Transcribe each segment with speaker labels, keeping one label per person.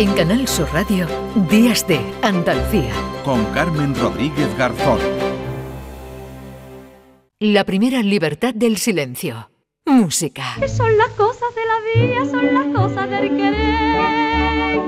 Speaker 1: En Canal Sur Radio, Días de Andalucía.
Speaker 2: Con Carmen Rodríguez Garzón.
Speaker 1: La primera libertad del silencio. Música.
Speaker 3: Son las cosas de la vida, son las cosas del querer.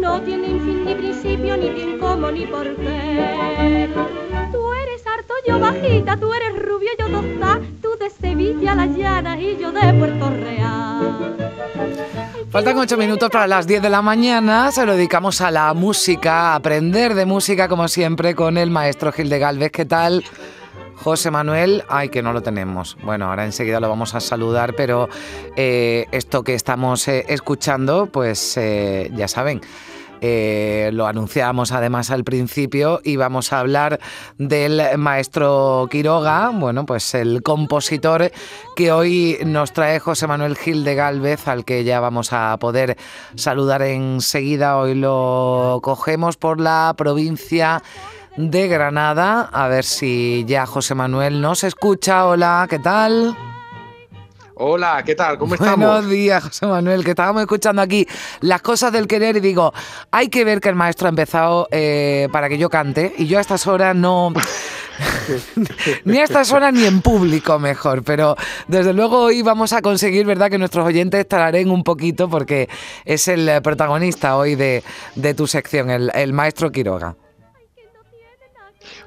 Speaker 3: No tienen fin ni principio, ni bien como ni por qué. Tú eres harto, yo bajita, tú eres rubio, yo tosta, de Sevilla, las llanas y yo de Puerto Real.
Speaker 4: Faltan ocho minutos para las 10 de la mañana. Se lo dedicamos a la música, a aprender de música, como siempre, con el maestro Gil de Galvez. ¿Qué tal? José Manuel, ay, que no lo tenemos. Bueno, ahora enseguida lo vamos a saludar, pero eh, esto que estamos eh, escuchando, pues eh, ya saben. Eh, lo anunciábamos además al principio y vamos a hablar del maestro Quiroga, bueno, pues el compositor que hoy nos trae José Manuel Gil de Galvez, al que ya vamos a poder saludar enseguida. Hoy lo cogemos por la provincia de Granada. A ver si ya José Manuel nos escucha. Hola, ¿qué tal?
Speaker 5: Hola, ¿qué tal? ¿Cómo estamos?
Speaker 4: Buenos días, José Manuel, que estábamos escuchando aquí las cosas del querer y digo, hay que ver que el maestro ha empezado eh, para que yo cante y yo a estas horas no... ni a estas horas ni en público mejor, pero desde luego hoy vamos a conseguir, ¿verdad?, que nuestros oyentes tararen un poquito porque es el protagonista hoy de, de tu sección, el, el maestro Quiroga.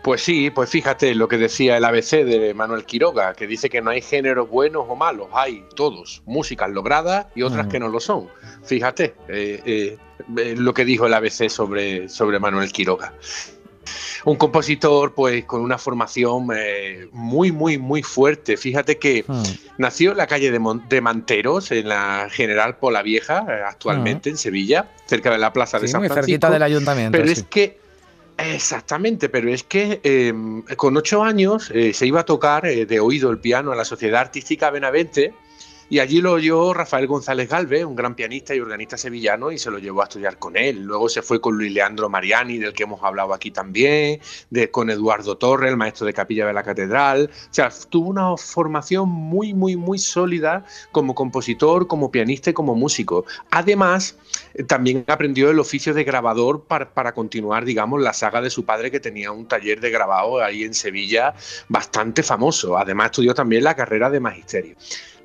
Speaker 5: Pues sí, pues fíjate lo que decía el ABC de Manuel Quiroga, que dice que no hay géneros buenos o malos, hay todos, músicas logradas y otras que no lo son. Fíjate eh, eh, eh, lo que dijo el ABC sobre, sobre Manuel Quiroga. Un compositor pues con una formación muy, muy, muy fuerte. Fíjate que nació en la calle de, de, Manteros, en la General Pola Vieja, actualmente en Sevilla, cerca de la Plaza de San
Speaker 4: muy
Speaker 5: Francisco.
Speaker 4: cerquita del ayuntamiento.
Speaker 5: Pero
Speaker 4: sí.
Speaker 5: es que Exactamente, pero es que eh, con ocho años eh, se iba a tocar eh, de oído el piano a la Sociedad Artística Benavente y allí lo oyó Rafael González Galvez, un gran pianista y organista sevillano, y se lo llevó a estudiar con él. Luego se fue con Luis Leandro Mariani, del que hemos hablado aquí también, de, con Eduardo Torre, el maestro de capilla de la catedral. O sea, tuvo una formación muy, muy, muy sólida como compositor, como pianista y como músico. Además, también aprendió el oficio de grabador para, continuar, digamos, la saga de su padre que tenía un taller de grabado ahí en Sevilla bastante famoso. Además estudió también la carrera de magisterio.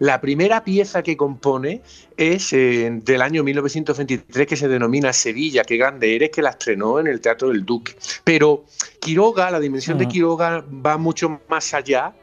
Speaker 5: La primera pieza que compone es eh, del año 1923 que se denomina Sevilla, qué grande eres, que la estrenó en el Teatro del Duque. Pero Quiroga, la dimensión uh -huh. de Quiroga va mucho más allá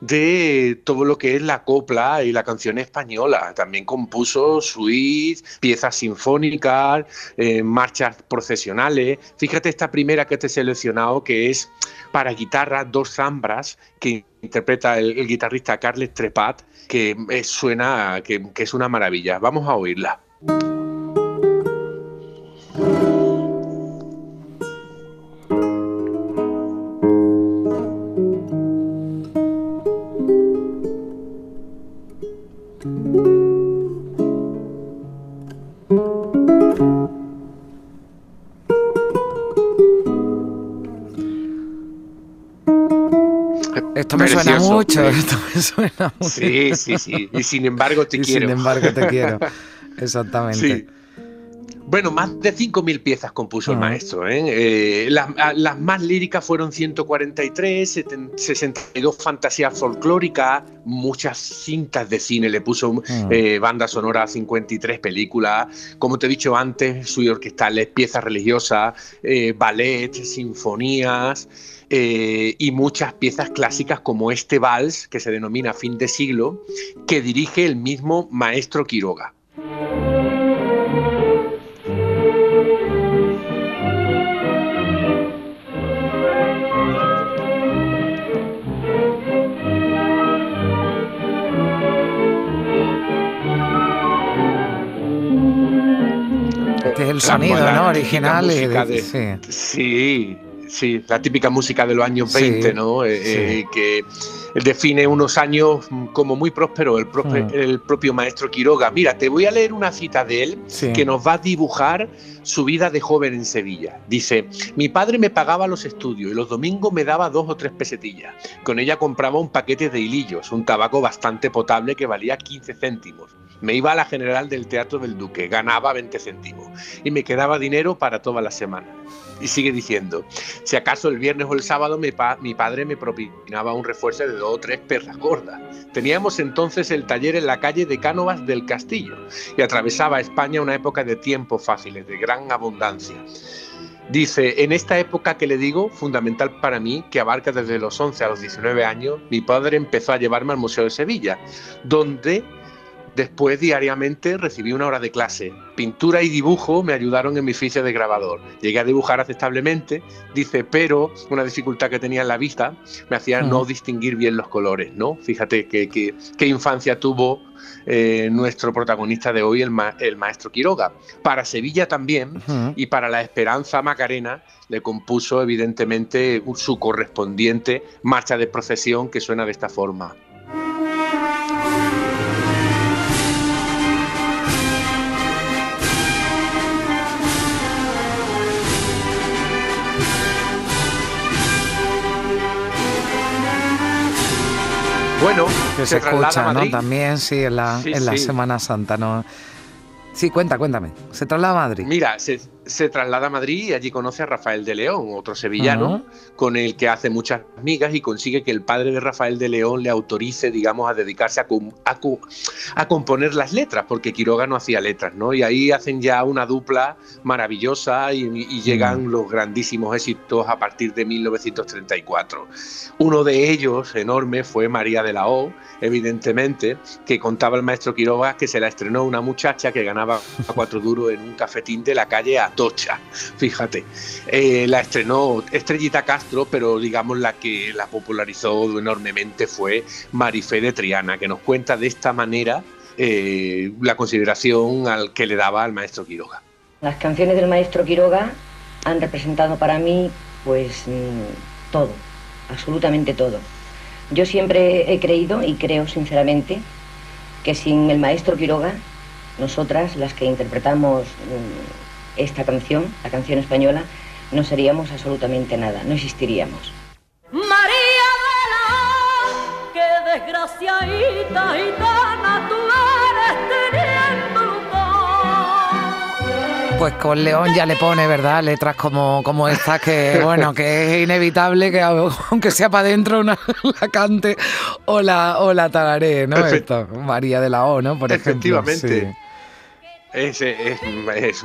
Speaker 5: de todo lo que es la copla y la canción española. También compuso suites, piezas sinfónicas, eh, marchas procesionales. Fíjate esta primera que te he seleccionado, que es para guitarra, dos zambras, que interpreta el, guitarrista Carles Trepat, que eh, suena, que es una maravilla. Vamos a oírla.
Speaker 4: Esto me suena mucho, esto me suena mucho.
Speaker 5: Sí, sí, sí. Y sin embargo te
Speaker 4: y
Speaker 5: quiero.
Speaker 4: Sin embargo te quiero. Exactamente.
Speaker 5: Sí. Bueno, más de 5.000 piezas compuso el maestro. ¿eh? Eh, las, las, más líricas fueron 143, 62 fantasías folclóricas, muchas cintas de cine. Le puso eh, banda sonora a 53 películas. Como te he dicho antes, su orquestales, piezas religiosas, eh, ballet, sinfonías. Eh, y muchas piezas clásicas como este vals, que se denomina Fin de Siglo, que dirige el mismo maestro Quiroga.
Speaker 4: Este es el sonido, ¿no? Original.
Speaker 5: De, de, sí. sí. Sí, la típica música de los años 20, sí, ¿no? Eh, sí. eh, que define unos años como muy prósperos el,
Speaker 4: Hmm.
Speaker 5: el propio maestro Quiroga. Mira, te voy a leer una cita de él
Speaker 4: Sí.
Speaker 5: que nos va a dibujar su vida de joven en Sevilla. Dice, mi padre me pagaba los estudios y los domingos me daba dos o tres pesetillas. Con ella compraba un paquete de hilillos, un tabaco bastante potable que valía 15 céntimos. Me iba a la General del Teatro del Duque, ganaba 20 céntimos y me quedaba dinero para toda la semana. Y sigue diciendo, si acaso el viernes o el sábado mi, pa- mi padre me propinaba un refuerzo de dos o tres perras gordas. Teníamos entonces el taller en la calle de Cánovas del Castillo y atravesaba España una época de tiempos fáciles, de gran abundancia. Dice, en esta época que le digo, fundamental para mí, que abarca desde los 11 a los 19 años, mi padre empezó a llevarme al Museo de Sevilla, donde después diariamente recibí una hora de clase. Pintura y dibujo me ayudaron en mi oficio de grabador. Llegué a dibujar aceptablemente, dice, pero una dificultad que tenía en la vista me hacía no distinguir bien los colores, ¿no? Fíjate qué, infancia tuvo eh, nuestro protagonista de hoy, el, ma- el maestro Quiroga. Para Sevilla también y para la Esperanza Macarena le compuso evidentemente su correspondiente marcha de procesión que suena de esta forma. Bueno,
Speaker 4: Que se,
Speaker 5: traslada
Speaker 4: escucha, ¿no? También, sí, en la,
Speaker 5: Sí,
Speaker 4: en la
Speaker 5: sí.
Speaker 4: Semana Santa, ¿no? Sí, cuenta, cuéntame. Se traslada a Madrid.
Speaker 5: Mira, se, se traslada a Madrid y allí conoce a Rafael de León, otro sevillano, con el que hace muchas amigas y consigue que el padre de Rafael de León le autorice, digamos, a dedicarse a, com- a co- a componer las letras, porque Quiroga no hacía letras, ¿no? Y ahí hacen ya una dupla maravillosa y, y llegan los grandísimos éxitos a partir de 1934. Uno de ellos, enorme, fue María de la O, evidentemente, que contaba el maestro Quiroga que se la estrenó una muchacha que ganaba a cuatro duros en un cafetín de la calle Atocha. Fíjate, Eh, la estrenó Estrellita Castro, pero digamos la que la popularizó enormemente fue Marifé de Triana, que nos cuenta de esta manera eh, la consideración al que le daba al maestro Quiroga.
Speaker 6: Las canciones del maestro Quiroga han representado para mí, pues, mm, todo, absolutamente todo. Yo siempre he creído y creo sinceramente que sin el maestro Quiroga, nosotras, las que interpretamos mm, esta canción, la canción española, no seríamos absolutamente nada, no existiríamos.
Speaker 3: María de la, qué desgraciadita gitana tú eres teniendo
Speaker 4: Pues con León ya le pone, ¿verdad? Letras como, como estas que, bueno, que es inevitable que aunque sea para adentro una la cante o la, o la tararé, ¿no?
Speaker 5: Efe-
Speaker 4: Esto, María de la O, ¿no? Por ejemplo.
Speaker 5: Efectivamente.
Speaker 4: sí.
Speaker 5: Es, es, es-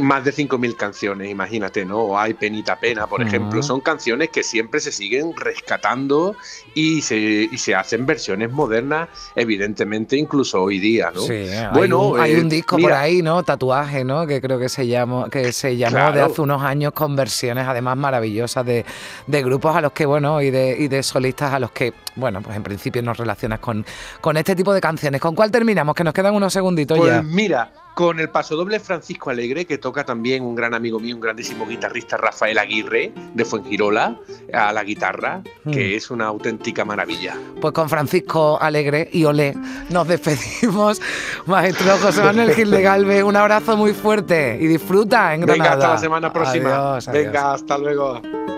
Speaker 5: más de 5.000 canciones, imagínate, ¿no? O Hay Penita Pena, por ejemplo. Son canciones que siempre se siguen rescatando y se, y se hacen versiones modernas, evidentemente, incluso hoy día, ¿no?
Speaker 4: Sí, hay
Speaker 5: Bueno,
Speaker 4: un, hay
Speaker 5: eh,
Speaker 4: un disco por ahí, ¿no? Tatuaje, ¿no? Que creo que se llamó, que se llamó de hace unos años con versiones además maravillosas de, de grupos a los que, bueno, y de, y de solistas a los que, bueno, pues en principio nos relacionas con, con este tipo de canciones. ¿Con cuál terminamos? Que nos quedan unos segunditos
Speaker 5: Pues
Speaker 4: ya.
Speaker 5: mira, con el pasodoble Francisco Alegre, que toca también un gran amigo mío, un grandísimo guitarrista, Rafael Aguirre, de Fuengirola, a la guitarra, que
Speaker 4: Mm.
Speaker 5: es una auténtica maravilla.
Speaker 4: Pues con Francisco Alegre y Olé nos despedimos. Maestro José Manuel Gil de Galvez, un abrazo muy fuerte y disfruta en Granada.
Speaker 5: Venga, hasta la semana próxima.
Speaker 4: Adiós, adiós.
Speaker 5: Venga, hasta luego.